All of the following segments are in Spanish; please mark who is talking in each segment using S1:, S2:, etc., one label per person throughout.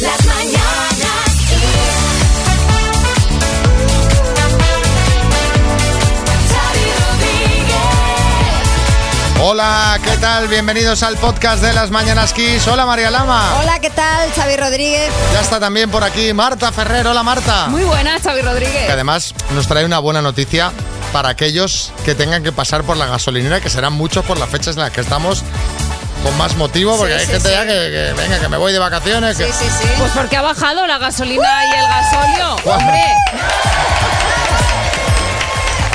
S1: Las mañanas Kiss. Xavi Rodríguez.
S2: Hola, ¿qué tal? Bienvenidos al podcast de las Mañanas Kiss. Hola, María Lama.
S3: Hola, ¿qué tal? Xavi Rodríguez.
S2: Ya está también por aquí Marta Ferrer. Hola, Marta.
S4: Muy buena, Xavi Rodríguez.
S2: Que además nos trae una buena noticia para aquellos que tengan que pasar por la gasolinera, que serán muchos por las fechas en las que estamos con más motivo, porque
S3: Sí,
S2: hay
S3: sí,
S2: gente
S3: sí.
S2: ya que, que, venga, que me voy de vacaciones. que-
S3: Sí, sí, sí.
S4: Pues porque ha bajado la gasolina y el gasolio.
S2: Guau.
S4: Hombre,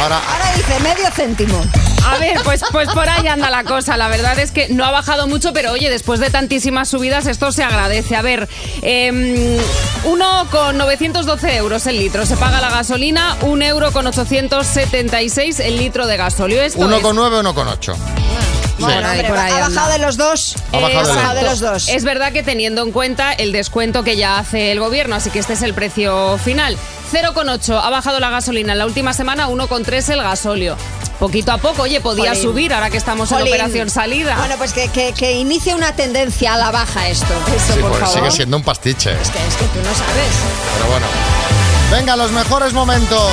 S2: Ahora,
S3: Ahora dice medio céntimo.
S4: a ver, pues, pues por ahí anda la cosa. La verdad es que no ha bajado mucho, pero oye, después de tantísimas subidas, esto se agradece. A ver, eh, uno con 912 euros el litro. Se paga la gasolina, un euro con 876 el litro de gasolio. Esto
S2: uno
S4: es-
S2: con nueve, uno con ocho.
S3: Bueno,
S4: Ahí,
S3: hombre,
S4: por ahí
S3: ha
S4: anda.
S3: bajado de los dos.
S2: Ha bajado de los
S3: Exacto.
S2: dos.
S3: de los dos.
S4: Es verdad que teniendo en cuenta el descuento que ya hace el gobierno, así que este es el precio final. 0,8 ha bajado la gasolina en la última semana, 1,3 el gasolio. Poquito a poco, oye, podía
S3: Jolín.
S4: subir ahora que estamos en operación salida.
S3: Bueno, pues que, que, que inicie una tendencia a la baja esto.
S4: Eso,
S2: Sí,
S4: por favor.
S2: sigue siendo un pastiche.
S3: Es que, es que tú no sabes.
S2: Pero bueno. Venga, los mejores momentos.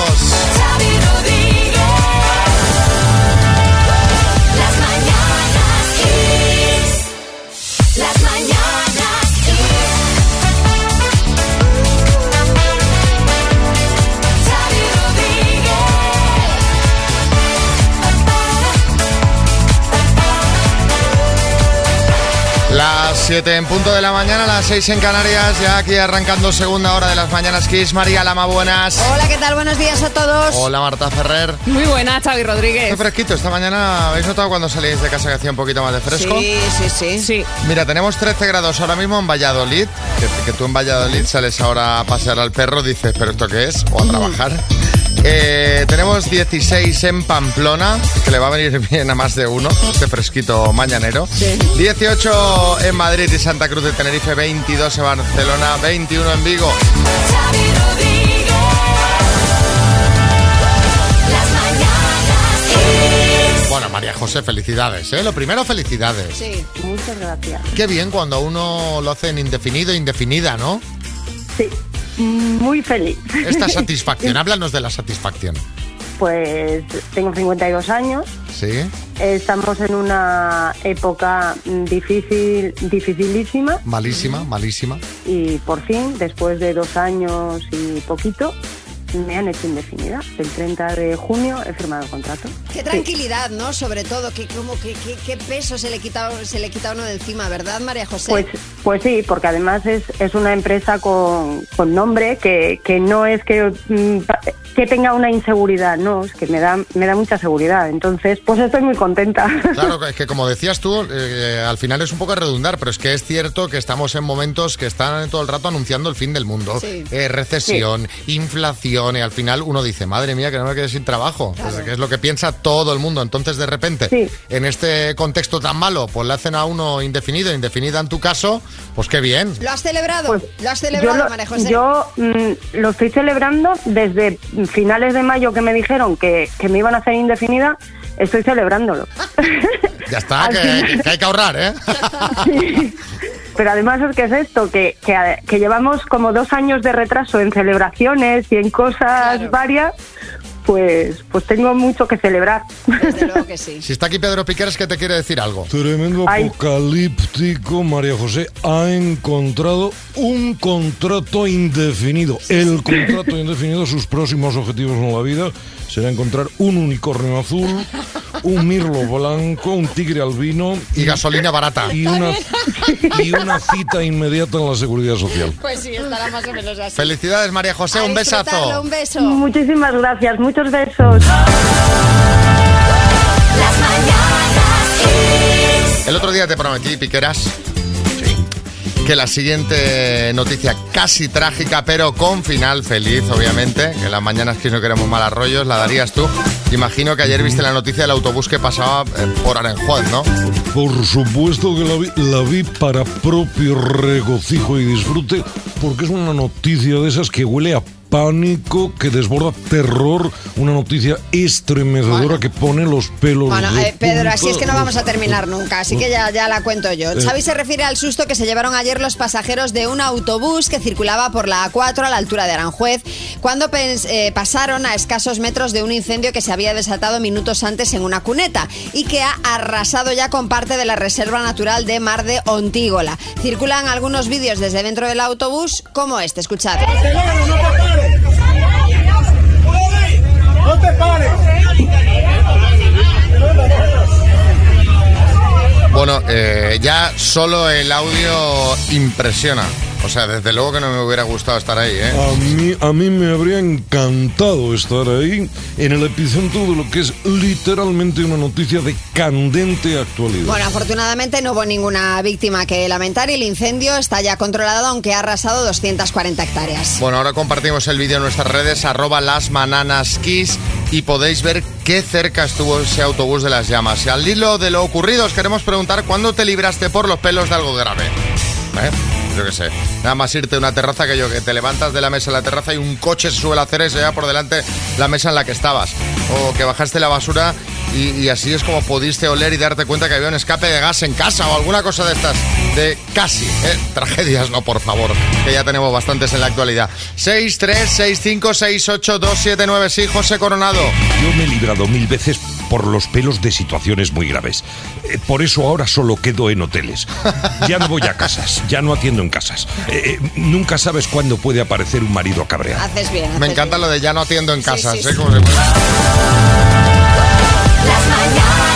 S2: 7 en punto de la mañana, las 6 en Canarias, ya aquí arrancando segunda hora de las mañanas Kiss. María Lama, buenas.
S3: Hola, ¿qué tal? Buenos días a todos.
S2: Hola Marta Ferrer.
S4: Muy buena, Xavi
S2: Qué
S4: Rodríguez.
S2: fresquito, esta mañana habéis notado cuando salís de casa que hacía un poquito más de fresco.
S3: Sí, sí, sí.
S4: Sí.
S2: Mira, tenemos 13 grados ahora mismo en Valladolid, que, que tú en Valladolid sales ahora a pasear al perro, dices, ¿pero esto qué es? O a trabajar. Eh, tenemos 16 en Pamplona, que le va a venir bien a más de uno, este fresquito mañanero. 18 en Madrid y Santa Cruz de Tenerife, 22 en Barcelona, 21 en Vigo. Bueno, María José, felicidades, ¿eh? Lo primero, felicidades.
S3: Sí.
S5: Muchas gracias.
S2: Qué bien cuando uno lo hace en indefinido, indefinida, ¿no?
S5: Sí, muy feliz.
S2: Esta satisfacción, háblanos de la satisfacción.
S5: Pues tengo 52 años.
S2: ¿Sí?
S5: Estamos en una época mm, difícil, dificilísima
S2: Malísima, malísima.
S5: y por fin, después de dos años y poquito, me han hecho indefinida. El 30 de junio he firmado el contrato.
S3: Qué
S5: Sí.
S3: tranquilidad, ¿no? Sobre todo, que, como, que, que- qué peso se le, quita, se le quita uno de encima, ¿verdad, María José?
S5: Pues, pues sí, porque además es, es una empresa con, con nombre que, que no es que, mm, que tenga una inseguridad, no, es que me da, me da mucha seguridad. Entonces, pues estoy muy contenta.
S2: Claro, es que como decías tú, eh, al final es un poco redundar, pero es que es cierto que estamos en momentos que están todo el rato anunciando el fin del mundo.
S3: Sí.
S2: Eh, recesión, inflación, y al final uno dice, madre mía, que no me quede sin trabajo. Pues, que es lo que piensa todo el mundo. Entonces, de repente,
S5: Sí.
S2: en este contexto tan malo, pues le hacen a uno indefinido, indefinida en tu caso, pues qué bien.
S3: ¿Lo has celebrado?
S5: Pues,
S3: ¿Lo has
S5: yo
S3: celebrado,
S5: lo,
S3: María José?
S5: yo, mm, lo estoy celebrando desde finales de mayo que me dijeron que, que me iban a hacer indefinida, estoy celebrándolo.
S2: Ya está, que hay que ahorrar, ¿eh?
S5: Pero además es que es esto, que, que, que llevamos como dos años de retraso en celebraciones y en cosas
S3: Claro.
S5: varias, pues, pues tengo mucho que celebrar.
S3: Desde luego que sí.
S2: si está aquí Pedro Piqueras, que te quiere decir algo.
S6: Tremendo
S5: Ay.
S6: apocalíptico, María José ha encontrado un contrato indefinido. El contrato indefinido, sus próximos objetivos en la vida será encontrar un unicornio azul, un mirlo blanco, un tigre albino
S2: Y gasolina barata.
S6: y una, y una cita inmediata en la seguridad social.
S3: Pues sí, estará más o menos así.
S2: Felicidades, María José,
S3: A
S2: un besazo.
S3: Un beso.
S5: Muchísimas gracias, muchos besos.
S1: Las mañanas Kiss.
S2: El otro día te prometí, Piqueras, que la siguiente noticia casi trágica, pero con final feliz, obviamente, que las mañanas que no queremos mal arroyos, la darías tú. Imagino que ayer viste la noticia del autobús que pasaba eh, por Arenjuez, ¿no?
S6: Por supuesto que la vi, la vi para propio regocijo y disfrute, porque es una noticia de esas que huele a pánico, que desborda terror, una noticia estremecedora que pone los pelos
S3: Bueno,
S6: de
S3: eh, Pedro, así es que no vamos a terminar nunca, así que ya, ya la cuento yo. Xavi se refiere al susto que se llevaron ayer los pasajeros de un autobús que circulaba por la A4 a la altura de Aranjuez, cuando pens- eh, pasaron a escasos metros de un incendio que se había desatado minutos antes en una cuneta y que ha arrasado ya con parte de la Reserva Natural de Mar de Ontígola. Circulan algunos vídeos desde dentro del autobús como este, escuchad.
S7: ¡No te pares!
S2: Bueno, eh, ya solo el audio impresiona. O sea, desde luego que no me hubiera gustado estar ahí, ¿eh?
S6: A mí, a mí me habría encantado estar ahí en el epicentro de lo que es literalmente una noticia de candente actualidad.
S3: Bueno, afortunadamente no hubo ninguna víctima que lamentar y el incendio está ya controlado, aunque ha arrasado 240 hectáreas.
S2: Bueno, ahora compartimos el vídeo en nuestras redes, arroba las kiss, y podéis ver qué cerca estuvo ese autobús de las llamas. Y al hilo de lo ocurrido, os queremos preguntar cuándo te libraste por los pelos de algo grave. ¿Eh? Yo qué sé. Nada más irte a una terraza que yo, que te levantas de la mesa en la terraza y un coche se sube a la acera y se lleva por delante la mesa en la que estabas. O que bajaste la basura y, y así es como pudiste oler y darte cuenta que había un escape de gas en casa o alguna cosa de estas. De casi, ¿eh? Tragedias, no, por favor, que ya tenemos bastantes en la actualidad. 6, 3, 6, 5, 6, 8, 2, 7, 9, sí, José Coronado.
S8: Yo me he librado mil veces por los pelos de situaciones muy graves. Eh, Por eso ahora solo quedo en hoteles. Ya no voy a casas, ya no atiendo en casas. Eh, eh, nunca sabes cuándo puede aparecer un marido cabreado.
S3: Haces bien.
S2: Me encanta
S3: bien.
S2: lo de ya no atiendo en
S3: Sí,
S2: casa.
S3: sí,
S2: ¿eh?
S3: sí.
S2: Como se-
S1: Las mañanas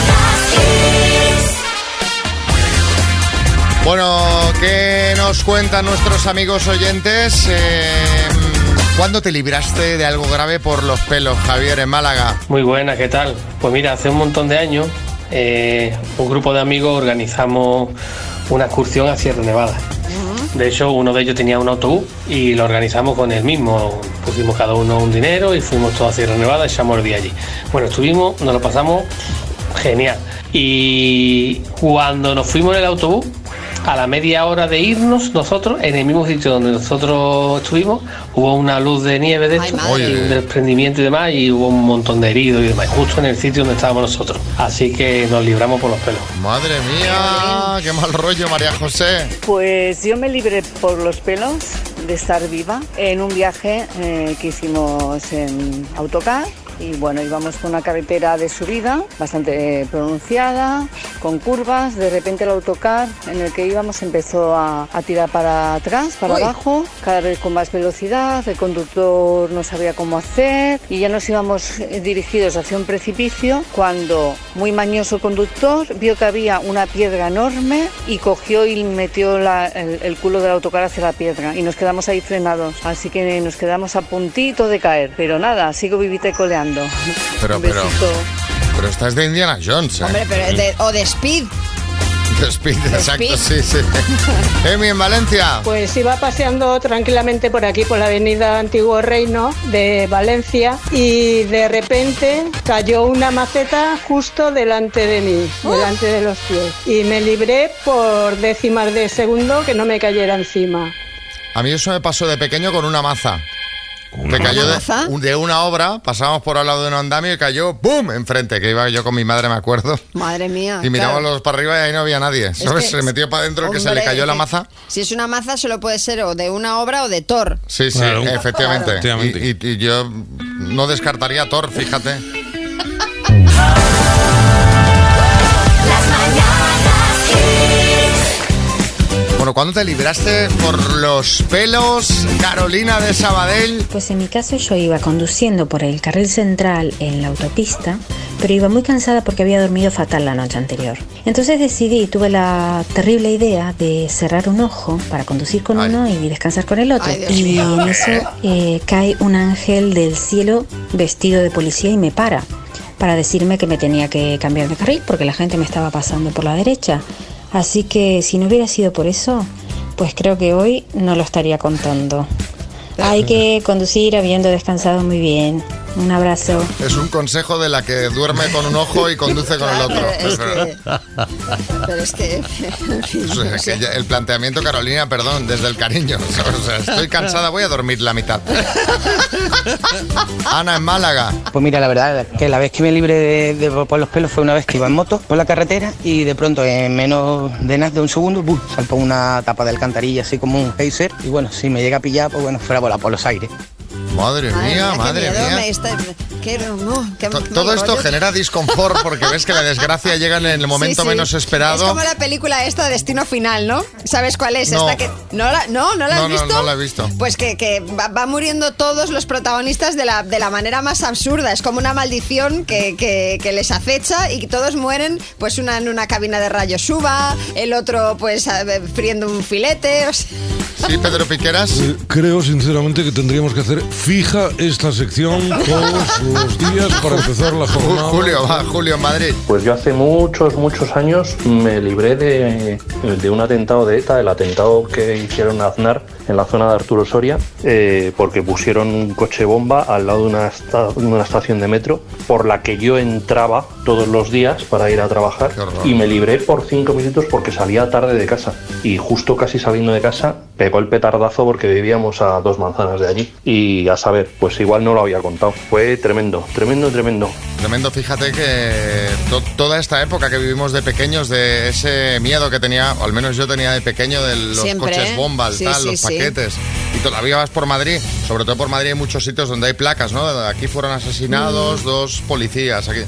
S2: Bueno, ¿qué nos cuentan nuestros amigos oyentes? Eh, ¿Cuándo te libraste de algo grave por los pelos, Javier, en Málaga?
S9: Muy buena, ¿qué tal? Pues mira, hace un montón de años eh, un grupo de amigos organizamos una excursión a Sierra Nevada. De hecho, uno de ellos tenía un autobús y lo organizamos con él mismo. Pusimos cada uno un dinero y fuimos todos a Sierra Nevada y echamos el día allí. Bueno, estuvimos, nos lo pasamos genial. Y cuando nos fuimos en el autobús, a la media hora de irnos nosotros, en el mismo sitio donde nosotros estuvimos, hubo una luz de nieve de esto, un desprendimiento y demás, y hubo un montón de heridos y demás, justo en el sitio donde estábamos nosotros. Así que nos libramos por los pelos.
S2: Madre mía, qué mal rollo, María José.
S10: Pues yo me libré por los pelos de estar viva en un viaje eh, que hicimos en autocar. Y bueno, íbamos por una carretera de subida bastante pronunciada, con curvas. De repente el autocar en el que íbamos empezó a, a tirar para atrás, para
S3: Uy.
S10: abajo, cada vez con más velocidad. El conductor no sabía cómo hacer y ya nos íbamos eh, dirigidos hacia un precipicio cuando, muy mañoso el conductor, vio que había una piedra enorme y cogió y metió la- el, el culo del autocar hacia la piedra y nos quedamos ahí frenados. Así que nos quedamos a puntito de caer. Pero nada, sigo vivite coleando.
S2: Pero, pero-. Pero esta es de Indiana Jones, ¿eh?
S3: Hombre, pero de- o de Speed.
S2: De Speed, exacto,
S3: Speed.
S2: sí, sí. Emi, en Valencia.
S11: Pues iba paseando tranquilamente por aquí, por la avenida Antiguo Reino de Valencia, y de repente cayó una maceta justo delante de mí, delante de los pies. Y me libré por décimas de segundo que no me cayera encima.
S2: A mí eso me pasó de pequeño con una maza.
S8: Una
S2: que cayó de, de una obra, pasábamos por al lado de un andamio y cayó ¡pum! enfrente, que iba yo con mi madre, me acuerdo.
S3: Madre mía.
S2: Y miramos
S3: Ah, claro.
S2: los para arriba y ahí no había nadie.
S3: Es
S2: ¿Sabes?
S3: que-
S2: se metió para adentro que se le cayó la maza.
S3: Si es una maza, solo puede ser o de una obra o de Thor.
S2: Sí, sí,
S6: Claro.
S2: efectivamente.
S6: Efectivamente.
S2: Y, y- y yo no descartaría a Thor, fíjate. Bueno, ¿cuándo te libraste por los pelos, Carolina de Sabadell?
S12: Pues en mi caso yo iba conduciendo por el carril central en la autopista, pero iba muy cansada porque había dormido fatal la noche anterior. Entonces decidí, tuve la terrible idea de cerrar un ojo para conducir con
S2: Ay.
S12: uno y descansar con el otro.
S3: Ay,
S12: y en eso eh, cae un ángel del cielo vestido de policía y me para para decirme que me tenía que cambiar de carril porque la gente me estaba pasando por la derecha. Así que si no hubiera sido por eso, pues creo que hoy no lo estaría contando. Hay que conducir habiendo descansado muy bien. Un abrazo.
S2: Es un consejo de la que duerme con un ojo y conduce con el otro.
S3: pero es que- Pero es que, en fin,
S2: O sea,
S3: no sé.
S2: que el planteamiento, Carolina, perdón, desde el cariño. O sea, estoy cansada, voy a dormir la mitad. Ana, en Málaga.
S7: Pues mira, la verdad que la vez que me libré de, de- por los pelos fue una vez que iba en moto por la carretera y de pronto en menos de nada de un segundo ¡bum! saltó una tapa de alcantarilla así como un geyser y bueno, si me llega a pillar, pues bueno, fuera a volar por los aires.
S2: Madre mía, madre mía.
S3: me está- qué- no, qué-
S2: To-
S3: no,
S2: Todo esto
S3: yo-
S2: genera disconfort porque ves que la desgracia llega en el momento
S3: Sí, sí.
S2: menos
S3: Es
S2: esperado.
S3: como la película esta, Destino Final, ¿no? ¿Sabes cuál es?
S2: No.
S3: Esta que, ¿no, la, no, ¿no la has
S2: No,
S3: visto?
S2: no la he visto.
S3: Pues que, que va, va muriendo todos los protagonistas de la, de la manera más absurda. Es como una maldición que, que- que les acecha y que todos mueren, pues una en una cabina de rayos suba, el otro pues a- friendo un filete. o sea-
S2: Sí, Pedro Piqueras.
S6: Eh, Creo sinceramente que tendríamos que hacer fija esta sección todos los días para empezar la jornada.
S2: Julio, va, Julio Madrid.
S13: Pues yo hace muchos, muchos años me libré de, de un atentado de ETA, el atentado que hicieron a Aznar en la zona de Arturo Soria, eh, porque pusieron un coche bomba al lado de una, esta- de una estación de metro por la que yo entraba todos los días para ir a trabajar y me libré por cinco minutos porque salía tarde de casa y justo casi saliendo de casa pegó el petardazo porque vivíamos a dos manzanas de allí y a saber, pues igual no lo había contado. Fue tremendo, tremendo, tremendo.
S2: Tremendo, fíjate que to- toda esta época que vivimos de pequeños, de ese miedo que tenía, o al menos yo tenía de pequeño, de los
S3: Siempre,
S2: coches
S3: ¿eh?
S2: bomba, el
S3: Sí,
S2: tal,
S3: sí,
S2: los
S3: sí.
S2: paquetes. Y todavía vas por Madrid, sobre todo por Madrid hay muchos sitios donde hay placas, ¿no? Aquí fueron asesinados dos policías. Aquí.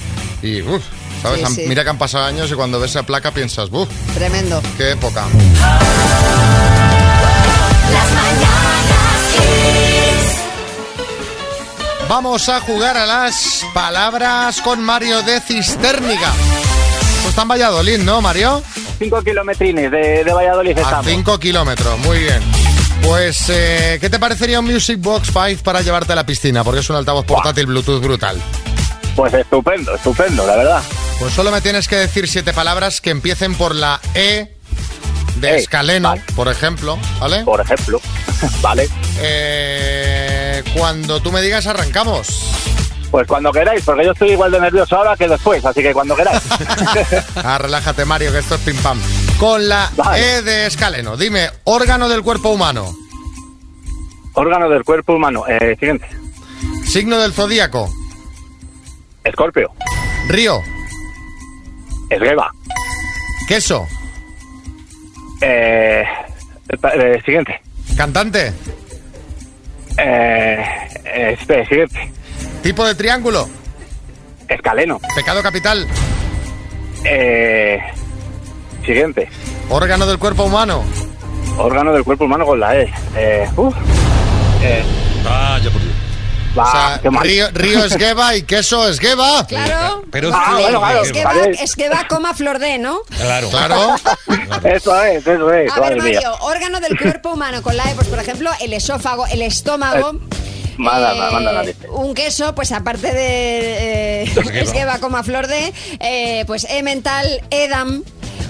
S2: Y, uff, ¿sabes?
S3: Mm. Sí,
S2: Han-
S3: sí.
S2: Mira que han pasado años y cuando ves esa placa piensas, uff,
S3: Tremendo.
S2: qué época.
S1: Las mañanas
S2: Vamos a jugar a las palabras con Mario de Cisterniga. Pues está en Valladolid, ¿no, Mario?
S14: Cinco kilometrines de, de Valladolid
S2: A
S14: estamos.
S2: 5 kilómetros, muy bien. Pues, eh, ¿qué te parecería un Music Box 5 para llevarte a la piscina? Porque es un altavoz portátil Bluetooth brutal.
S14: Pues estupendo, estupendo, la verdad.
S2: Pues solo me tienes que decir siete palabras que empiecen por la E de
S14: E,
S2: escaleno, por ejemplo, ¿vale?
S14: Por ejemplo, vale.
S2: Eh, cuando tú me digas, arrancamos.
S14: Pues cuando queráis, porque yo estoy igual de nervioso ahora que después, así que cuando queráis.
S2: Ah, relájate, Mario, que esto es pim pam. Con la E de escaleno, dime, órgano del cuerpo humano.
S14: Órgano del cuerpo humano. Eh, siguiente.
S2: Signo del zodíaco.
S14: Escorpio.
S2: Río.
S14: Esgueva.
S2: Queso.
S14: Eh, eh, siguiente.
S2: Cantante.
S14: Eh, eh, siguiente.
S2: Tipo de triángulo.
S14: Escaleno.
S2: Pecado capital.
S14: Eh, siguiente.
S2: Órgano del cuerpo humano.
S14: Órgano del cuerpo humano con la E. Eh, uf. Eh,
S8: Vaya por Dios.
S14: Va,
S2: o sea,
S14: qué mal.
S2: río, río esgueva y queso esgueva.
S3: Claro.
S8: Pero
S14: Ah, bueno, claro.
S3: Es que, va, es que va coma flor de, ¿no?
S8: Claro.
S2: Claro.
S14: Eso es, eso es.
S3: A ver. Mario, órgano del cuerpo humano con la E, pues por ejemplo, el esófago, el estómago.
S14: Manda,
S3: eh,
S14: manda la leche.
S3: un queso, pues aparte de eh, es que va como a flor de, eh, pues Emmental, Edam.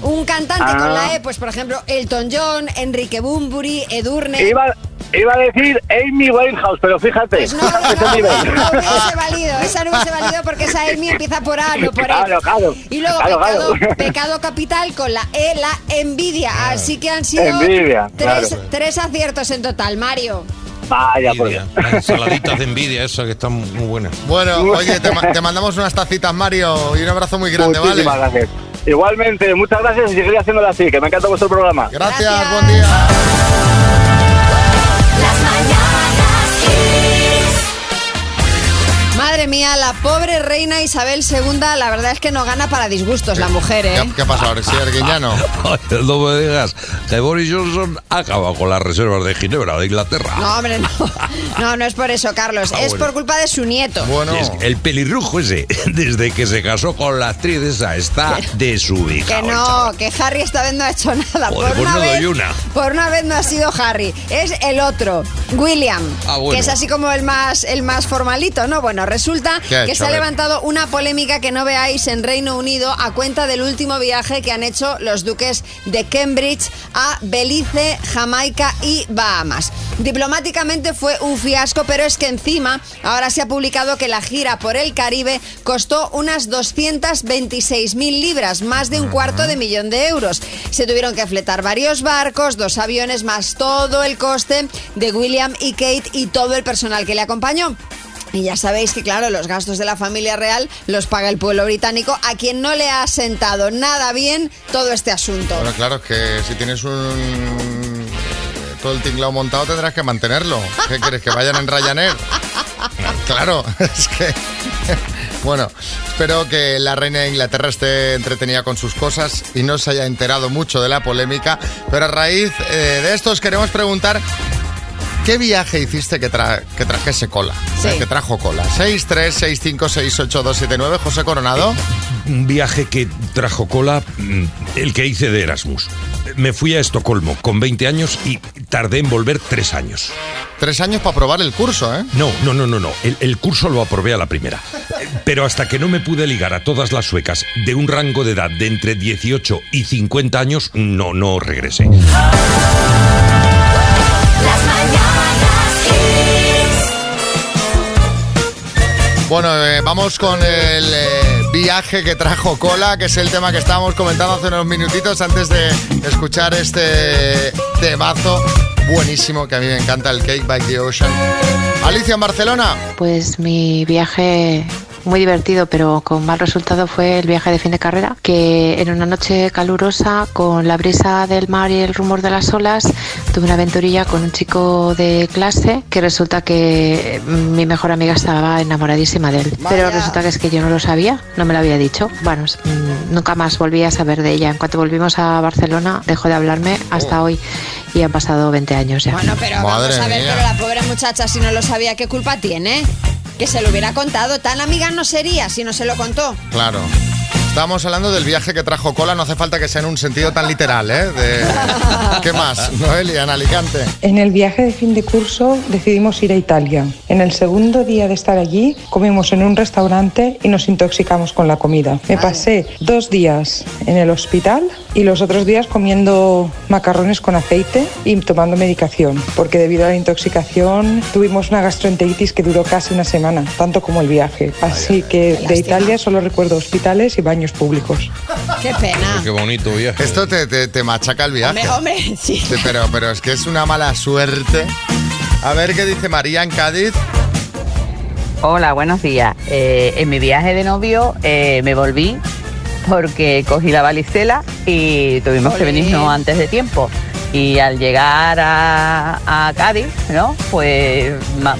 S3: Un cantante
S14: Ah.
S3: con la E, pues por ejemplo, Elton John, Enrique Bumburi, Edurne.
S14: Iba, iba a decir Amy Winehouse, pero fíjate.
S3: Pues no, no, no, no hubiese valido, esa no hubiese valido porque esa Amy empieza por A, no por E.
S14: Claro, claro.
S3: Y luego
S14: Claro,
S3: pecado,
S14: claro.
S3: pecado capital con la E, la envidia. Así que han sido
S14: Envidia,
S3: tres,
S14: claro.
S3: tres aciertos en total, Mario.
S14: Vaya, por
S8: ensaladitas de envidia, esa que están muy buenas.
S2: Bueno, oye, te, ma- te mandamos unas tacitas, Mario, y un abrazo muy grande, ¿vale?
S14: Muchísimas gracias. Igualmente, muchas gracias y seguiré haciéndolo así, que me encanta vuestro programa.
S2: Gracias, buen día.
S3: Madre mía, la pobre reina Isabel II, la verdad es que no gana para disgustos la mujer, ¿eh?
S2: ¿Qué, qué ha pasado, Alexis Arguiñano?
S8: no me digas que Boris Johnson ha acabado con las reservas de Ginebra de Inglaterra.
S3: No, hombre, no. No, no es por eso, Carlos.
S8: Ah,
S3: es
S8: bueno.
S3: por culpa de su nieto.
S8: Y es que el pelirrujo ese, desde que se casó con la actriz esa, está
S3: Que
S8: desubicado.
S3: no, que Harry esta vez no ha hecho nada.
S8: Joder,
S3: por,
S8: pues
S3: una
S8: no
S3: vez,
S8: doy una.
S3: por una vez no ha sido Harry. Es el otro, William.
S8: Ah, bueno.
S3: Que es así como el más, el más formalito, ¿no? Bueno, resulta
S2: ¿Qué ¿Qué ha
S3: que se ha levantado una polémica que no veáis en Reino Unido a cuenta del último viaje que han hecho los duques de Cambridge a Belice, Jamaica y Bahamas. Diplomáticamente fue un fiasco, pero es que encima ahora se ha publicado que la gira por el Caribe costó unas 226.000 libras, más de un cuarto de millón de euros. Se tuvieron que fletar varios barcos, dos aviones, más todo el coste de William y Kate y todo el personal que le acompañó. Y ya sabéis que, claro, los gastos de la familia real los paga el pueblo británico, a quien no le ha sentado nada bien todo este asunto.
S2: Bueno, claro, es que si tienes un... eh, todo el tinglado montado tendrás que mantenerlo. ¿Qué quieres? ¿Que vayan en Ryanair? Claro, es que... Bueno, espero que la reina de Inglaterra esté entretenida con sus cosas y no se haya enterado mucho de la polémica, pero a raíz eh, de esto os queremos preguntar ¿Qué viaje hiciste que, tra- que trajese cola?
S3: Sí.
S2: que trajo cola. 636568279, José Coronado.
S8: Un viaje que trajo cola, mm, el que hice de Erasmus. Me fui a Estocolmo con 20 años y tardé en volver tres años.
S2: Tres años para probar el curso, ¿eh?
S8: No, no, no, no, no. El, el curso lo aprobé a la primera. Eh, Pero hasta que no me pude ligar a todas las suecas de un rango de edad de entre 18 y 50 años, no, no regresé.
S2: Bueno, eh, vamos con el eh, viaje que trajo cola, que es el tema que estábamos comentando hace unos minutitos antes de escuchar este temazo buenísimo que a mí me encanta, el Cake by the Ocean. Alicia en Barcelona.
S15: Pues mi viaje muy divertido, pero con mal resultado fue el viaje de fin de carrera, que en una noche calurosa, con la brisa del mar y el rumor de las olas, tuve una aventurilla con un chico de clase que resulta que mi mejor amiga estaba enamoradísima de él. Pero resulta que es que yo no lo sabía, no me lo había dicho. Bueno, mm, nunca más volví a saber de ella. En cuanto volvimos a Barcelona, dejó de hablarme hasta hoy y han pasado 20 años ya.
S3: Bueno, pero vamos a ver, pero la pobre muchacha, si no lo sabía, ¿qué culpa tiene? Que se lo hubiera contado. Tan amiga no sería si no se lo contó.
S2: Claro. Estábamos hablando del viaje que trajo cola, no hace falta que sea en un sentido tan literal, ¿eh? De- ¿Qué más? Noelia, en Alicante.
S16: En el viaje de fin de curso decidimos ir a Italia. En el segundo día de estar allí comimos en un restaurante y nos intoxicamos con la comida. Me pasé dos días en el hospital y los otros días comiendo macarrones con aceite y tomando medicación, porque debido a la intoxicación tuvimos una gastroenteritis que duró casi una semana, tanto como el viaje. Así que de Italia solo recuerdo hospitales y baños públicos.
S3: Qué pena.
S6: Qué bonito viaje.
S2: Esto te, te- te machaca el viaje.
S3: Hombre, hombre, sí.
S2: Sí, pero, pero es que es una mala suerte. A ver qué dice María en Cádiz.
S17: Hola, buenos días. Eh, en mi viaje de novio eh, me volví porque cogí la valicela y tuvimos que venirnos antes de tiempo. Y al llegar a, a Cádiz, ¿no? Pues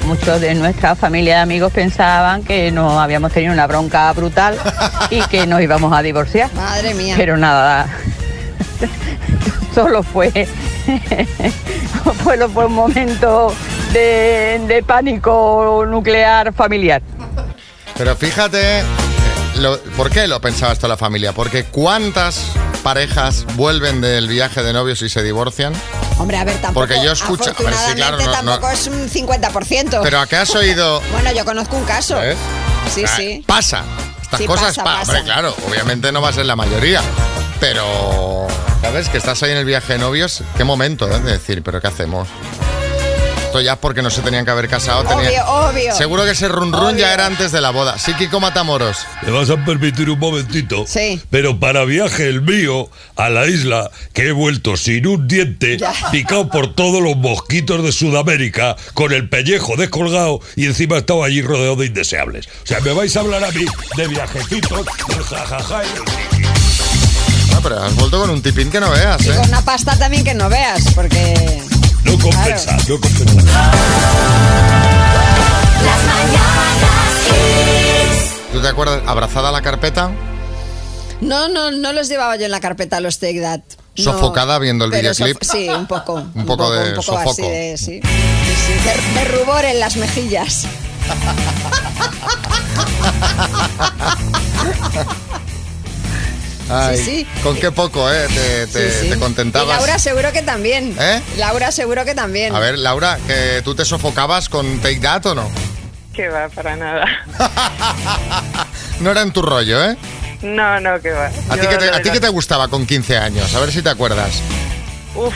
S17: muchos de nuestra familia de amigos pensaban que nos habíamos tenido una bronca brutal y que nos íbamos a divorciar.
S3: Madre mía.
S17: Pero nada, solo fue, solo fue un momento de, de pánico nuclear familiar.
S2: Pero fíjate, eh, lo- ¿por qué lo pensaba esto la familia? Porque ¿cuántas parejas vuelven del viaje de novios y se divorcian?
S3: Hombre, a ver, tampoco.
S2: Porque yo escucho- a ver, sí, claro, no- no-
S3: tampoco es un 50%.
S2: Pero ¿a qué has oído?
S3: Bueno, yo conozco un caso.
S2: ¿Eh?
S3: Sí,
S2: Ah,
S3: sí.
S2: Pasa. Estas
S3: Sí,
S2: cosas
S3: pasa,
S2: pa-
S3: pasa.
S2: Hombre, claro, obviamente no va a ser la mayoría. Pero, ¿sabes? Que estás ahí en el viaje de novios. Qué momento, ¿eh? De decir, ¿pero qué hacemos? Esto ya es porque no se tenían que haber casado. tenía-
S3: Obvio, obvio.
S2: Seguro que ese run run ya era antes de la boda. Sí, Kiko Matamoros.
S8: Me vas a permitir un momentito.
S3: Sí.
S8: Pero para viaje el mío a la isla, que he vuelto sin un diente, picado por todos los mosquitos de Sudamérica, con el pellejo descolgado y encima he estado allí rodeado de indeseables. O sea, me vais a hablar a mí de viajecitos, del jajaja y del
S2: Ah, pero has vuelto con un tipín que no veas,
S3: Y
S2: ¿eh?
S3: con una pasta también que no veas, porque.
S8: No compensa, no compensa.
S2: ¿Tú te acuerdas? ¿Abrazada a la carpeta?
S3: No, no, no los llevaba yo en la carpeta los Take That. No.
S2: Sofocada viendo el
S3: Pero
S2: videoclip.
S3: sof- sí, un poco. Un,
S2: poco de
S3: un poco así de, sí. Sí, sí, de- de rubor en las mejillas.
S2: Ay,
S3: sí.
S2: Con qué poco, ¿eh? Te, te,
S3: Sí, sí.
S2: te
S3: Y
S2: contentabas.
S3: Laura seguro que también.
S2: ¿Eh?
S3: Laura seguro que también.
S2: A ver, Laura, ¿que ¿tú te sofocabas con Take That o no?
S18: Que va, para nada.
S2: No era en tu rollo, ¿eh?
S18: No, no, que va.
S2: ¿A ti, qué te gustaba con 15 años? A ver si te acuerdas.
S18: Uf,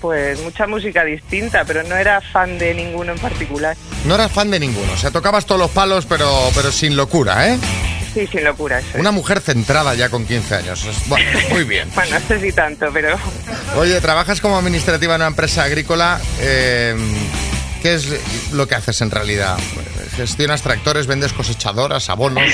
S18: pues mucha música distinta, pero no era fan de ninguno en particular.
S2: No eras fan de ninguno, o sea, tocabas todos los palos, pero, pero sin locura, ¿eh?
S18: Sí, sin locura, eso. es.
S2: Una mujer centrada ya con 15 años. Bueno, muy bien.
S18: Bueno, no sé si tanto, pero
S2: Oye, trabajas como administrativa en una empresa agrícola. eh, ¿Qué es lo que haces en realidad? ¿Gestionas tractores, vendes cosechadoras, abonos?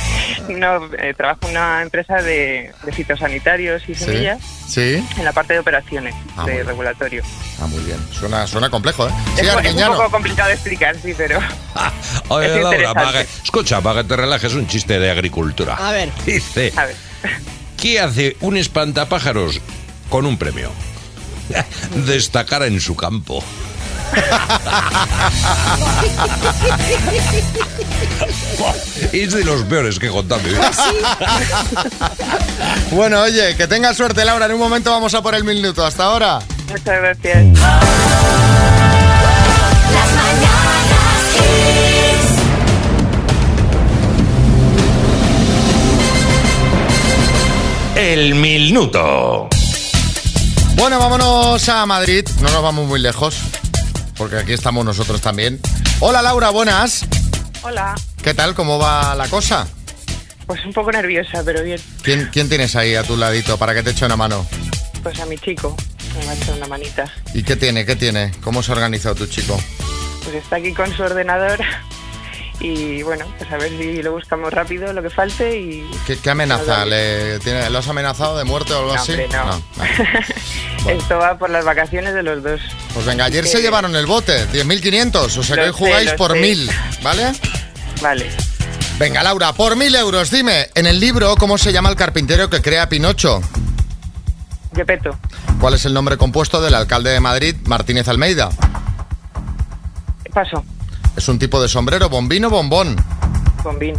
S18: no, eh, trabajo en una empresa de, de fitosanitarios y semillas
S2: Sí.
S18: en la parte de operaciones,
S2: Ah,
S18: de regulatorio.
S2: Ah, muy bien. Suena, suena complejo, ¿eh? Sí,
S18: es, es un poco complicado de explicar, sí, pero
S8: Oye,
S18: Es
S8: Laura, para que- escucha, para que te relajes, un chiste de agricultura.
S3: A ver.
S8: Dice,
S18: a ver.
S8: ¿qué hace un espantapájaros con un premio? Destacar en su campo. es de los peores que he contado en mi vida.
S2: Bueno, oye, que tengas suerte, Laura. En un momento vamos a por el minuto. Hasta ahora.
S18: muchas gracias.
S8: El minuto.
S2: Bueno, vámonos a Madrid. No nos vamos muy lejos, porque aquí estamos nosotros también. Hola, Laura, buenas.
S18: Hola.
S2: ¿Qué tal? ¿Cómo va la cosa?
S18: Pues un poco nerviosa, pero bien.
S2: ¿Quién, quién tienes ahí a tu ladito para que te eche una mano?
S18: Pues a mi chico me va a echar una manita.
S2: ¿Y qué tiene? ¿Qué tiene? ¿Cómo se ha organizado tu chico?
S18: Pues está aquí con su ordenador y bueno, pues a ver si lo buscamos rápido, lo que falte y...
S2: ¿Qué, qué amenaza? ¿Le, tiene, ¿Lo has amenazado de muerte o algo
S18: No,
S2: así?
S18: hombre, no.
S2: vale.
S18: Esto va por las vacaciones de los dos.
S2: Pues venga, ayer se llevaron el bote, 10.500, o sea que hoy jugáis por
S18: sé.
S2: 1.000, ¿vale?
S18: Vale.
S2: Venga, Laura, por 1.000 euros, dime, en el libro, ¿cómo se llama el carpintero que crea Pinocho?
S18: Gepetto.
S2: ¿Cuál es el nombre compuesto del alcalde de Madrid, Martínez Almeida?
S18: Paso.
S2: ¿Es un tipo de sombrero, bombino o bombón?
S18: Bombín.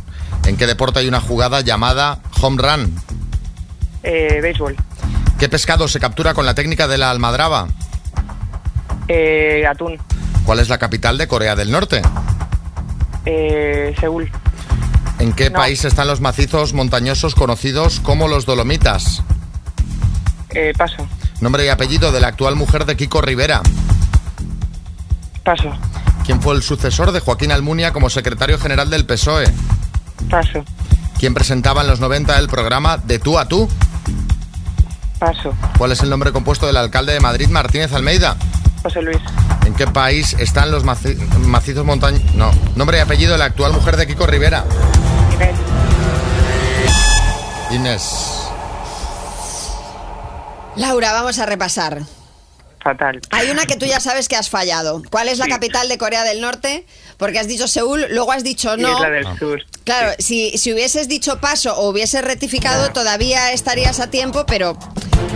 S2: ¿En qué deporte hay una jugada llamada home run?
S18: Eh, béisbol.
S2: ¿Qué pescado se captura con la técnica de la almadraba?
S18: Eh, atún.
S2: ¿Cuál es la capital de Corea del Norte?
S18: Eh, Seúl.
S2: ¿En qué
S18: No.
S2: país están los macizos montañosos conocidos como los Dolomitas?
S18: Eh, paso.
S2: Nombre y apellido de la actual mujer de Kiko Rivera.
S18: Paso.
S2: ¿Quién fue el sucesor de Joaquín Almunia como secretario general del PSOE?
S18: Paso.
S2: ¿Quién presentaba en los 90 el programa De tú a tú?
S18: Paso.
S2: ¿Cuál es el nombre compuesto del alcalde de Madrid, Martínez Almeida?
S18: José Luis.
S2: ¿En qué país están los maci- macizos montañosos? No. Nombre y apellido de la actual mujer de Kiko Rivera.
S18: Inés.
S2: Inés.
S3: Laura, vamos a repasar.
S18: Fatal.
S3: Hay una que tú ya sabes que has fallado. ¿Cuál es la capital de Corea del Norte? Porque has dicho Seúl, luego has dicho
S18: Y
S3: no.
S18: es la del sur.
S3: Claro, si, si hubieses dicho paso o hubieses rectificado, todavía estarías a tiempo, pero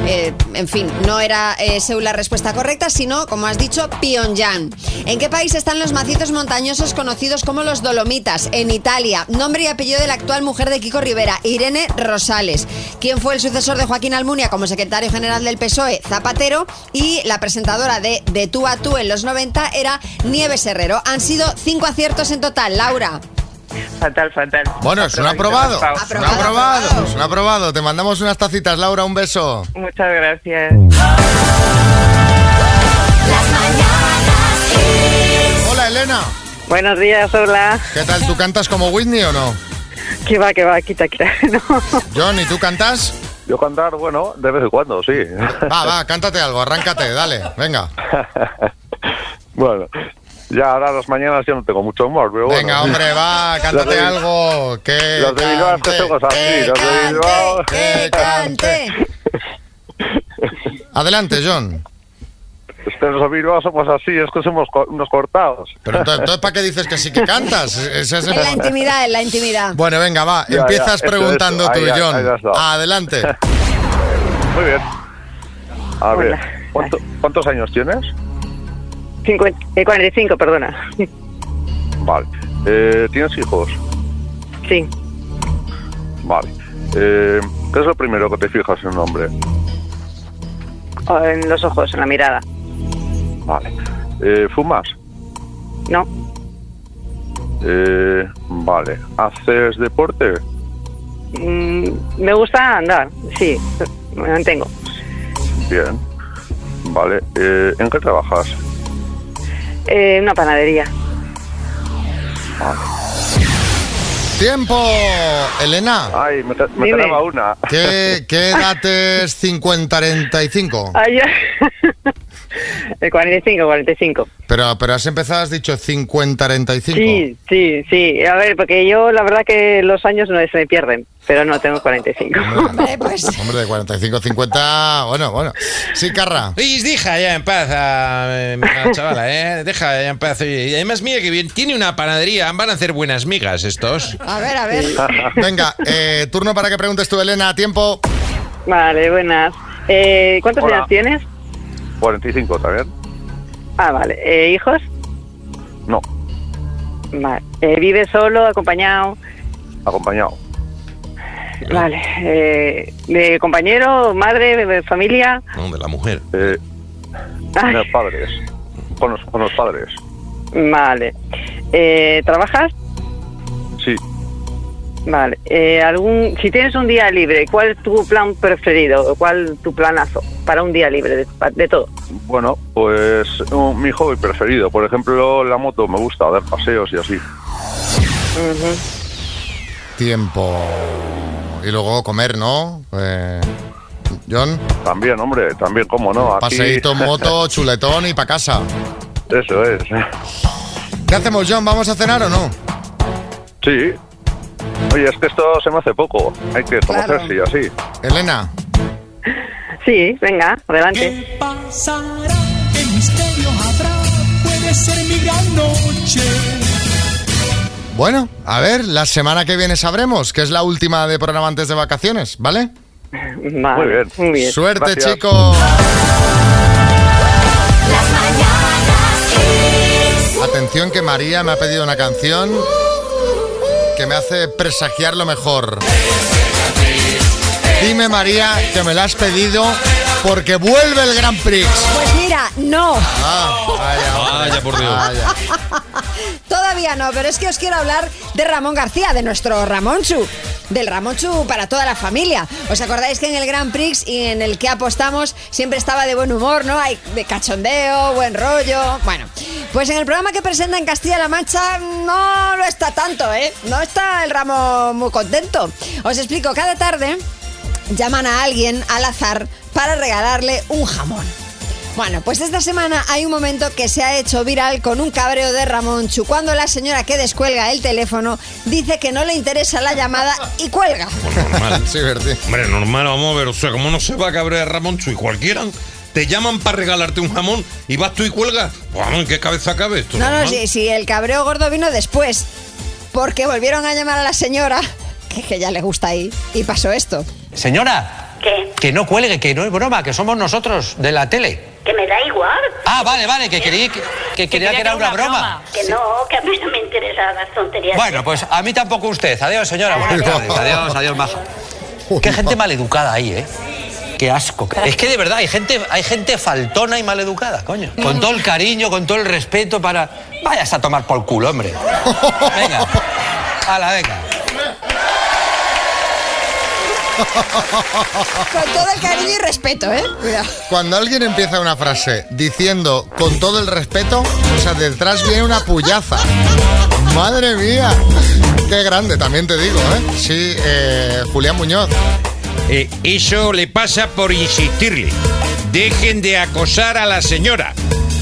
S3: eh, en fin, no era eh, la respuesta correcta, sino, como has dicho, Pyongyang. ¿En qué país están los macizos montañosos conocidos como los Dolomitas? En Italia. Nombre y apellido de la actual mujer de Kiko Rivera, Irene Rosales. ¿Quién fue el sucesor de Joaquín Almunia como secretario general del PSOE? Zapatero. Y la presentadora de De tú a tú en los 90 era Nieves Herrero. Han sido cinco aciertos en total, Laura.
S18: Fatal, fatal.
S2: Bueno, es un aprobado. Es un aprobado. Es un aprobado. Te mandamos unas tacitas, Laura. Un beso.
S18: Muchas gracias.
S2: Hola, Elena.
S19: Buenos días, hola.
S2: ¿Qué tal? ¿Tú cantas como Whitney o no?
S19: Que va, que va, quita, quita. No.
S2: John, ¿y tú cantas?
S20: Yo cantar, bueno, de vez en cuando, sí.
S2: Va, va, cántate algo, arráncate, dale, venga.
S20: bueno, ya ahora las mañanas ya no tengo mucho humor, pero bueno.
S2: Venga, hombre, va, cántate
S20: Los de-
S2: algo. Que
S20: Los de Bilbao es que
S2: cante,
S20: somos así, los de Bilbao.
S2: que cante. Adelante, John.
S20: Es que los de Bilbao somos así, es que somos co- unos cortados.
S2: Pero entonces, entonces, ¿para qué dices que sí que cantas? Es el-
S3: En la intimidad, en la intimidad.
S2: Bueno, venga, va,
S20: Ya,
S2: empiezas
S20: ya,
S2: preguntando
S20: eso,
S2: tú,
S20: ahí, ahí,
S2: John.
S20: ahí dado.
S2: Adelante.
S20: Muy bien. A ver, ¿cuánto- ¿cuántos años tienes?
S19: 50, eh, 45, perdona.
S20: Vale. Eh, ¿Tienes hijos?
S19: Sí.
S20: Vale. Eh, ¿Qué es lo primero que te fijas en un hombre?
S19: O en los ojos, en la mirada.
S20: Vale. Eh, ¿Fumas?
S19: No.
S20: Eh, vale. ¿Haces deporte?
S19: Mm, me gusta andar, sí, me mantengo.
S20: Bien. Vale. Eh, ¿En qué trabajas?
S19: Eh, una panadería.
S2: ¡Tiempo! Elena.
S20: Ay, me, me
S19: Dime.
S20: quedaba una.
S2: ¿Qué, qué edad es 50-35?
S19: Ay, ya. Eh, 45, 45.
S2: Pero, pero has empezado, has dicho 50-35.
S19: Sí, sí, sí. A ver, porque yo la verdad que los años no se me pierden, pero no tengo 45.
S3: Hombre, pues.
S2: Hombre, de 45-50, bueno, bueno. Sí, Carra.
S21: Y deja ya en paz a, eh, a chavala, ¿eh? Deja ya en paz. Y además, mira que bien, tiene una panadería, van a hacer buenas migas estos.
S3: A ver, a ver.
S2: Venga, eh, turno para que preguntes tú, Elena. Tiempo.
S19: Vale, buenas. Eh, ¿Cuántos
S20: Hola.
S19: años tienes?
S20: 45 también.
S19: Ah, vale. Eh, ¿Hijos?
S20: No,
S19: Vale. Eh, ¿Vives solo, acompañado?
S20: acompañado.
S19: Vale. Eh, ¿De compañero, madre, de familia?
S21: No, de la mujer.
S20: Eh, con los padres. Con los, con los padres.
S19: Vale. Eh, ¿Trabajas?
S20: Sí.
S19: Vale. Eh, algún, si tienes un día libre, ¿cuál es tu plan preferido? ¿Cuál es tu planazo para un día libre de, de todo?
S20: Bueno, pues mi hobby preferido. Por ejemplo, la moto me gusta dar paseos y así.
S2: Tiempo. Y luego comer, ¿no? Eh, John.
S20: También, hombre, también, cómo no. Aquí-
S2: Paseíto en moto, chuletón y para casa.
S20: Eso es.
S2: ¿Qué hacemos, John? ¿Vamos a cenar o no?
S20: Sí. Oye, es que esto se me hace poco. Hay que conocerse y así.
S2: Elena.
S19: Sí, venga, adelante.
S1: pasará? ¿Qué misterio habrá? Puede ser mi gran noche.
S2: Bueno, a ver, la semana que viene sabremos, que es la última de programa antes de vacaciones, ¿vale?
S19: Vale,
S20: Muy bien.
S19: Muy bien.
S2: Suerte,
S20: Gracias.
S2: chicos. Atención que María me ha pedido una canción que me hace presagiar lo mejor. Dime María que me la has pedido porque vuelve el Grand Prix.
S3: Pues mira, no.
S2: Ah, vaya.
S21: Vaya, por Dios.
S2: Vaya.
S3: Todavía no, pero es que os quiero hablar de Ramón García, de nuestro Ramonchu. Del Ramonchu para toda la familia. ¿Os acordáis que en el Grand Prix y en el que apostamos siempre estaba de buen humor, ¿no? Hay de cachondeo, buen rollo. Bueno, pues en el programa que presenta en Castilla-La Mancha no lo está tanto, ¿eh? No está el Ramón muy contento. Os explico, cada tarde llaman a alguien al azar para regalarle un jamón. Bueno, pues esta semana hay un momento que se ha hecho viral con un cabreo de Ramón Chu cuando la señora que descuelga el teléfono dice que no le interesa la llamada y cuelga.
S21: Normal.
S2: Sí, Bertie.
S21: Hombre, normal, vamos a ver. O sea, ¿cómo no se va a cabrear Ramón Chu y cualquiera? Te llaman para regalarte un jamón y vas tú y cuelgas. Pues, vamos, ¿en qué cabeza cabe esto?
S3: No, no, sí, sí, el cabreo gordo vino después, porque volvieron a llamar a la señora, que, que ya le gusta ahí, y pasó esto.
S22: Señora,
S19: ¿Qué?
S22: que no cuelgue, que no es broma, que somos nosotros de la tele.
S19: Que me da igual.
S22: Ah, vale, vale, que quería que, que quería que era una broma.
S19: Que no, que a mí no me interesan las tonterías.
S22: Bueno, pues a mí tampoco usted. Adiós, señora. Buenas tardes. Adiós, adiós, maja. Qué gente maleducada ahí, ¿eh? Qué asco. Es que de verdad hay gente, hay gente faltona y maleducada, coño. Con todo el cariño, con todo el respeto para. Vayas a tomar por culo, hombre. Venga. Hala, venga.
S3: Con todo el cariño y respeto, ¿eh? Cuidado.
S2: Cuando alguien empieza una frase diciendo con todo el respeto, o sea, detrás viene una puyaza. Madre mía. Qué grande, también te digo, ¿eh? Sí, eh, Julián Muñoz.
S21: Eh, eso le pasa por insistirle. Dejen de acosar a la señora.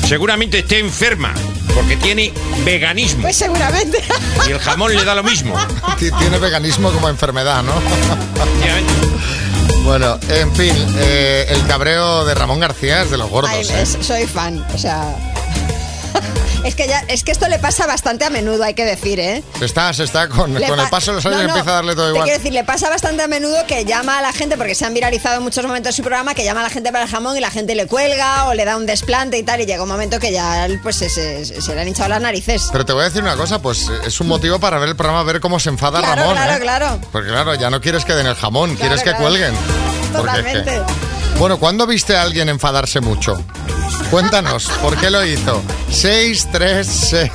S21: Seguramente esté enferma porque tiene veganismo
S3: Pues seguramente.
S21: y el jamón le da lo mismo.
S2: Ti- Tiene veganismo como enfermedad, ¿no? bueno, en fin, eh, el cabreo de Ramón García es de los gordos.
S3: Ay,
S2: ¿eh?
S3: es- soy fan, o sea... Es que, ya, es que esto le pasa bastante a menudo, hay que decir, ¿eh?
S2: Está, se está con, con el
S3: pa-
S2: paso de los años
S3: No, no,
S2: empieza a darle todo
S3: Te
S2: igual.
S3: quiero decir, le pasa bastante a menudo que llama a la gente, porque se han viralizado en muchos momentos de su programa, que llama a la gente para el jamón y la gente le cuelga o le da un desplante y tal, y llega un momento que ya pues se, se- se le han hinchado las narices.
S2: Pero te voy a decir una cosa, pues es un motivo para ver el programa, ver cómo se enfada
S3: Claro,
S2: Ramón.
S3: claro,
S2: ¿eh?
S3: claro.
S2: Porque claro, ya no quieres que den el jamón, quieres que cuelguen. Porque es que-
S3: Totalmente.
S2: Bueno, ¿cuándo viste a alguien enfadarse mucho? Cuéntanos, ¿por qué lo hizo? 6, 3, 6.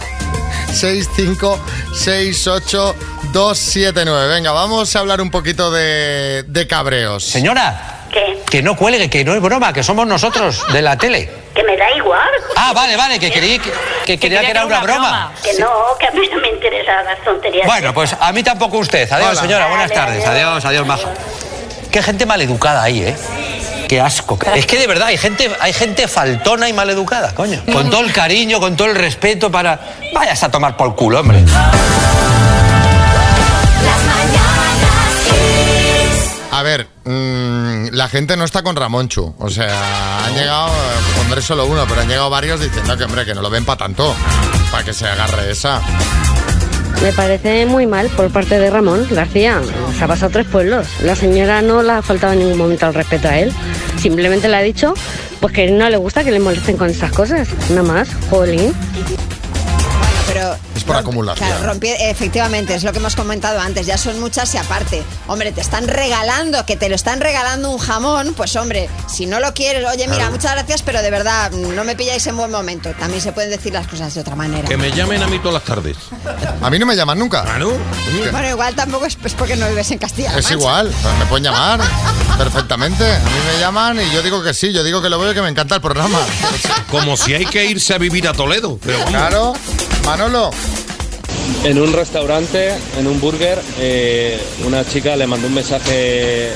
S2: 6568279. Venga, vamos a hablar un poquito de, de cabreos.
S22: Señora,
S23: ¿Qué?
S22: que no cuelgue, que no es broma, que somos nosotros de la tele.
S23: Que me da igual.
S22: Ah, vale, vale, que creí que, que quería que era una broma.
S23: Que no, que a mí no me interesan las tonterías.
S22: Bueno, pues a mí tampoco usted. Adiós,
S2: Hola.
S22: señora, buenas
S23: Vale,
S22: tardes.
S23: adiós.
S22: Adiós, adiós, maja. Qué gente maleducada ahí, ¿eh? Qué asco. Es que de verdad hay gente, hay gente faltona y maleducada, coño. Con todo el cariño, con todo el respeto para. Vayas a tomar por culo, hombre.
S2: A ver, mm, la gente no está con Ramonchu. O sea, han llegado, pondré solo uno, pero han llegado varios diciendo que, hombre, que no lo ven para tanto. Para que se agarre esa.
S24: Me parece muy mal por parte de Ramón García. Se ha pasado tres pueblos. La señora no le ha faltado en ningún momento al respeto a él. Simplemente le ha dicho pues que no le gusta que le molesten con esas cosas. Nada más, jolín.
S3: Pero
S2: Es por acumulación.
S3: Claro, rompí- efectivamente, es lo que hemos comentado antes, ya son muchas y aparte, hombre, te están regalando, que te lo están regalando un jamón, pues hombre, si no lo quieres, oye, mira,
S21: Claro.
S3: muchas gracias, pero de verdad, no me pilláis en buen momento. También se pueden decir las cosas de otra manera.
S21: Que me llamen a mí todas las tardes.
S2: A mí no me llaman nunca.
S21: ¿Ah, no?
S3: Bueno, igual tampoco es, es porque no vives en Castilla.
S2: Es igual, pues me pueden llamar perfectamente. A mí me llaman y yo digo que sí, yo digo que lo veo y que me encanta el programa.
S21: Como si hay que irse a vivir a Toledo. Pero.
S2: Claro, Manolo.
S25: En un restaurante, en un burger, eh, una chica le mandó un mensaje,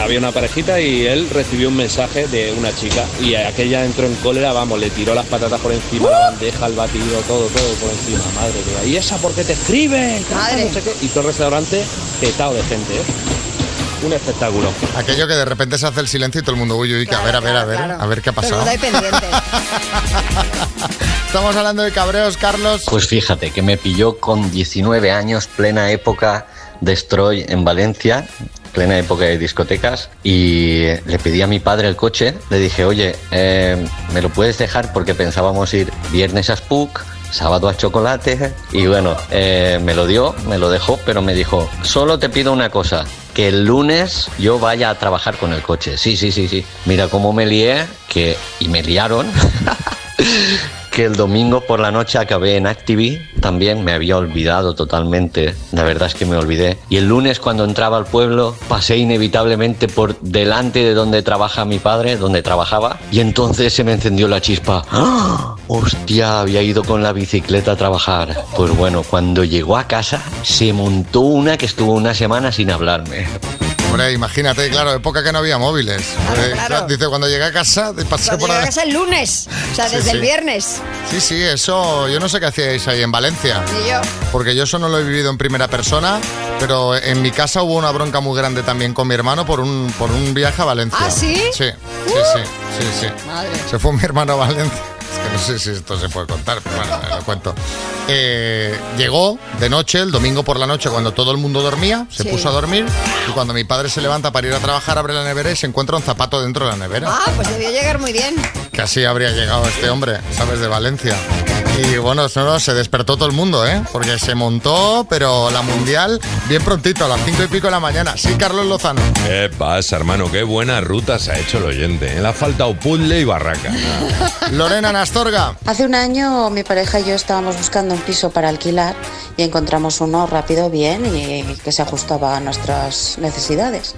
S25: había una parejita y él recibió un mensaje de una chica y aquella entró en cólera, vamos, le tiró las patatas por encima, la bandeja, el batido, todo, todo por encima, madre mía. ¿Y esa por qué te escribe?
S3: Madre.
S25: No sé qué. Y todo el restaurante petado de gente, ¿eh? Un espectáculo.
S2: Aquello que de repente se hace el silencio y todo el mundo, uy, uy, que a ver, a ver, a ver,
S3: claro.
S2: a ver qué ha pasado.
S3: pendiente.
S2: Estamos hablando de cabreos, Carlos.
S26: Pues fíjate que me pilló con 19 años, plena época Destroy en Valencia, plena época de discotecas, y le pedí a mi padre el coche, le dije, oye, eh, ¿me lo puedes dejar? Porque pensábamos ir viernes a Spook, sábado a Chocolate, y bueno, eh, me lo dio, me lo dejó, pero me dijo, solo te pido una cosa. Que el lunes yo vaya a trabajar con el coche. Sí, sí, sí, sí. Mira cómo me lié, que. y me liaron. que el domingo por la noche acabé en Activi, también me había olvidado totalmente, la verdad es que me olvidé. Y el lunes cuando entraba al pueblo pasé inevitablemente por delante de donde trabaja mi padre, donde trabajaba, y entonces se me encendió la chispa. ¡Ah! Hostia, había ido con la bicicleta a trabajar. Pues bueno, cuando llegó a casa se montó una que estuvo una semana sin hablarme.
S2: Hombre, imagínate, claro, época que no había móviles. Eh,
S3: claro.
S2: Dice, cuando llegué a casa, pasé
S3: Cuando
S2: por
S3: llegué a
S2: ahí.
S3: casa el lunes, o sea,
S2: Sí,
S3: desde
S2: sí.
S3: el viernes.
S2: Sí, sí, eso, yo no sé qué hacíais ahí en Valencia.
S3: Y yo.
S2: Porque yo eso no lo he vivido en primera persona, pero en mi casa hubo una bronca muy grande también con mi hermano por un, por un viaje a Valencia.
S3: ¿Ah, sí?
S2: Sí, sí, sí, sí, sí.
S3: Madre.
S2: Se fue mi hermano a Valencia. Es que no sé si esto se puede contar, pero bueno, lo cuento. Eh, llegó de noche, el domingo por la noche, cuando todo el mundo dormía, se
S3: Sí.
S2: puso a dormir y cuando mi padre se levanta para ir a trabajar, abre la nevera y se encuentra un zapato dentro de la nevera.
S3: Ah, pues debió llegar muy bien.
S2: Que así habría llegado este hombre, ¿sabes? De Valencia. Y bueno, no, no, se despertó todo el mundo, ¿eh? Porque se montó, pero la mundial bien prontito, a las cinco y pico de la mañana. Sí, Carlos Lozano.
S8: ¿Qué pasa, hermano? Qué buena ruta se ha hecho el oyente. ¿eh? Le ha faltado puzzle y barraca.
S2: Lorena Nastorga.
S27: Hace un año mi pareja y yo estábamos buscando un piso para alquilar y encontramos uno rápido, bien y que se ajustaba a nuestras necesidades.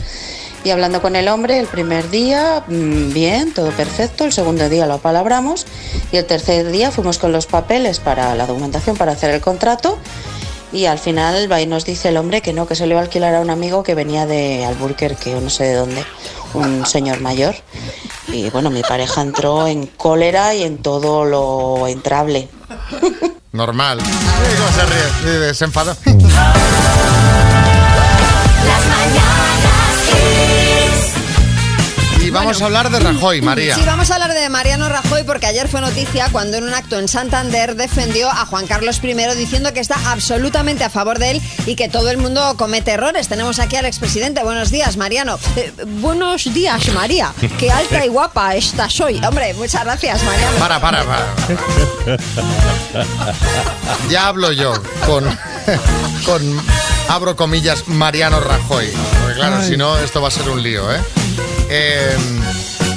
S27: Y hablando con el hombre, el primer día, mm, bien, todo perfecto, el segundo día lo apalabramos y el tercer día fuimos con los papeles para la documentación para hacer el contrato y al final va y nos dice el hombre que no, que se le iba a alquilar a un amigo que venía de Alburquerque o no sé de dónde, un señor mayor. Y bueno, mi pareja entró en cólera y en todo lo entrable.
S2: Normal. Sí, ¿Cómo se ríe? Sí, Se enfadó. Y vamos a hablar de Rajoy, María.
S3: Sí, vamos a hablar de Mariano Rajoy porque ayer fue noticia cuando en un acto en Santander defendió a Juan Carlos I diciendo que está absolutamente a favor de él y que todo el mundo comete errores. Tenemos aquí al expresidente. Buenos días, Mariano. Eh, buenos días, María. Qué alta y guapa estás hoy. Hombre, muchas gracias, Mariano.
S2: Para, para, para. Ya hablo yo con, con abro comillas, Mariano Rajoy. Porque claro, si no, esto va a ser un lío, ¿eh? Eh,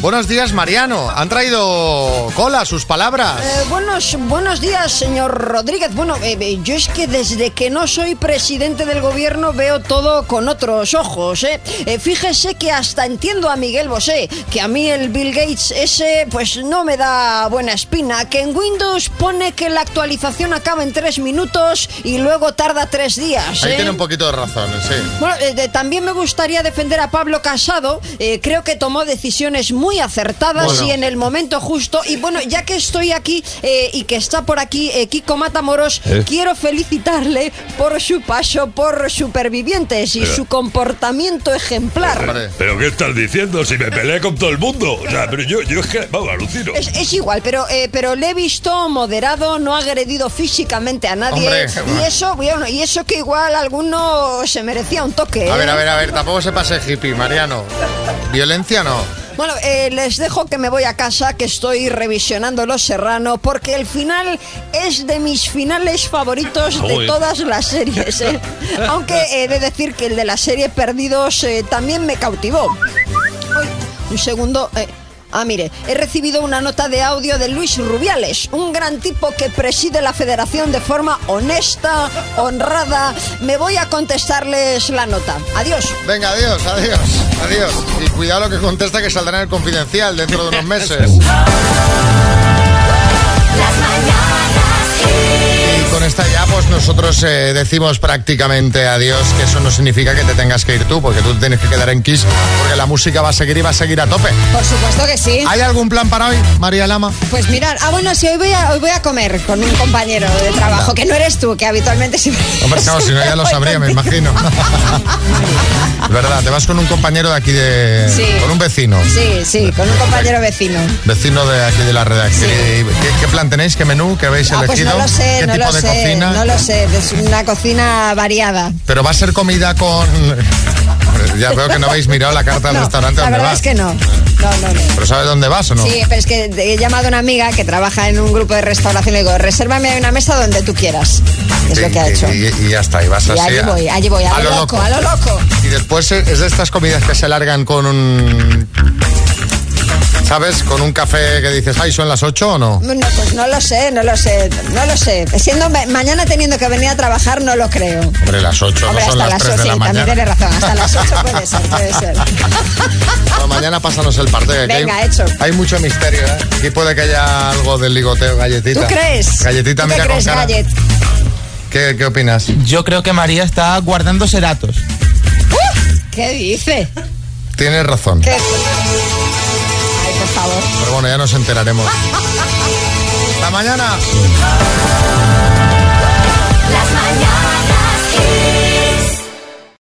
S2: Buenos días, Mariano. Han traído cola sus palabras.
S3: Eh, buenos, buenos días, señor Rodríguez. Bueno, eh, eh, yo es que desde que no soy presidente del gobierno veo todo con otros ojos. ¿eh? Fíjese que hasta entiendo a Miguel Bosé, que a mí el Bill Gates ese pues no me da buena espina, que en Windows pone que la actualización acaba en tres minutos y luego tarda tres días.
S2: Ahí tiene un poquito de razón, sí.
S3: Bueno, también me gustaría defender a Pablo Casado. Creo que tomó decisiones muy acertadas
S2: Bueno.
S3: y en el momento justo. Y bueno, ya que estoy aquí eh, y que está por aquí eh, Kiko Matamoros,
S6: ¿Eh?
S3: quiero felicitarle por su paso por Supervivientes y
S6: Pero-
S3: su comportamiento ejemplar.
S6: ¿Pero qué estás diciendo? Si me peleé con todo el mundo. O sea, pero yo, yo es que, vamos, alucino.
S3: Es, es igual, pero, eh, pero le he visto moderado, no ha agredido físicamente a nadie.
S2: Hombre,
S3: y eso, bueno, y eso que igual alguno se merecía un toque.
S2: A ver,
S3: ¿eh?
S2: a ver, a ver, tampoco se pase hippie, Mariano. Violencia no.
S3: Bueno, eh, les dejo que me voy a casa, que estoy revisionando Los Serrano, porque el final es de mis finales favoritos de todas las series. ¿eh? Aunque he de decir que el de la serie Perdidos eh, también me cautivó. Uy, un segundo. Ah, mire, he recibido una nota de audio de Luis Rubiales, un gran tipo que preside la federación de forma honesta, honrada. Me voy a contestarles la nota. Adiós.
S2: Venga, adiós, adiós, adiós. Y cuidado lo que contesta que saldrá en el confidencial dentro de unos meses. Con esta ya, pues nosotros eh, decimos prácticamente adiós, que eso no significa que te tengas que ir tú, porque tú tienes que quedar en Kiss, porque la música va a seguir y va a seguir a tope.
S28: Por supuesto que sí.
S2: ¿Hay algún plan para hoy, María Lama?
S28: Pues mirar, ah bueno, sí, hoy voy a, hoy voy a comer con un compañero de trabajo, que no eres tú, que habitualmente siempre...
S2: Hombre, claro, si no ya lo sabría, me imagino. Es verdad, te vas con un compañero de aquí de...
S28: Sí.
S2: Con un vecino.
S28: Sí, sí, con un compañero vecino.
S2: Vecino de aquí de la redacción. ¿Qué, qué plan tenéis? ¿Qué menú? ¿Qué habéis
S28: Ah, pues
S2: elegido?
S28: no lo sé,
S2: ¿Qué
S28: no
S2: tipo
S28: lo
S2: de
S28: sé,
S2: cocina?
S28: no lo sé, es una cocina variada.
S2: Pero va a ser comida con... ya veo que no habéis mirado la carta del
S28: No,
S2: restaurante
S28: la
S2: donde
S28: verdad
S2: vas.
S28: es que no. No, no, no.
S2: ¿Pero sabes dónde vas o no?
S28: Sí, pero es que he llamado a una amiga que trabaja en un grupo de restauración y le digo, resérvame una mesa donde tú quieras. Es lo que ha hecho.
S2: Y, y ya está, y vas
S28: Y
S2: así.
S28: allí
S2: a-
S28: voy, allí voy, a, lo loco, a lo loco.
S2: Y después es es de estas comidas que se largan con un... ¿Sabes? Con un café que dices, ay, ¿son las 8 o no?
S28: No, pues no lo sé, no lo sé, no lo sé. Siendo ma- mañana teniendo que venir a trabajar, no lo creo.
S2: Hombre, las 8
S28: Hombre,
S2: no son
S28: hasta
S2: las
S28: las
S2: 3
S28: 8,
S2: de la
S28: sí,
S2: mañana.
S28: también tienes razón, hasta las 8 puede ser, puede ser.
S2: Bueno, mañana pásanos el parte.
S28: Venga,
S2: hay,
S28: hecho.
S2: Hay mucho misterio, ¿eh? Aquí puede que haya algo del ligoteo, galletita.
S28: ¿Tú crees?
S2: Galletita,
S28: ¿Tú qué
S2: mira
S28: crees,
S2: con cara.
S28: Gallet?
S2: ¿Qué, ¿Qué opinas?
S29: Yo creo que María está guardándose datos.
S28: ¿Qué dice?
S2: Tienes razón.
S28: ¿Qué? Por favor.
S2: Pero bueno, ya nos enteraremos. Hasta mañana.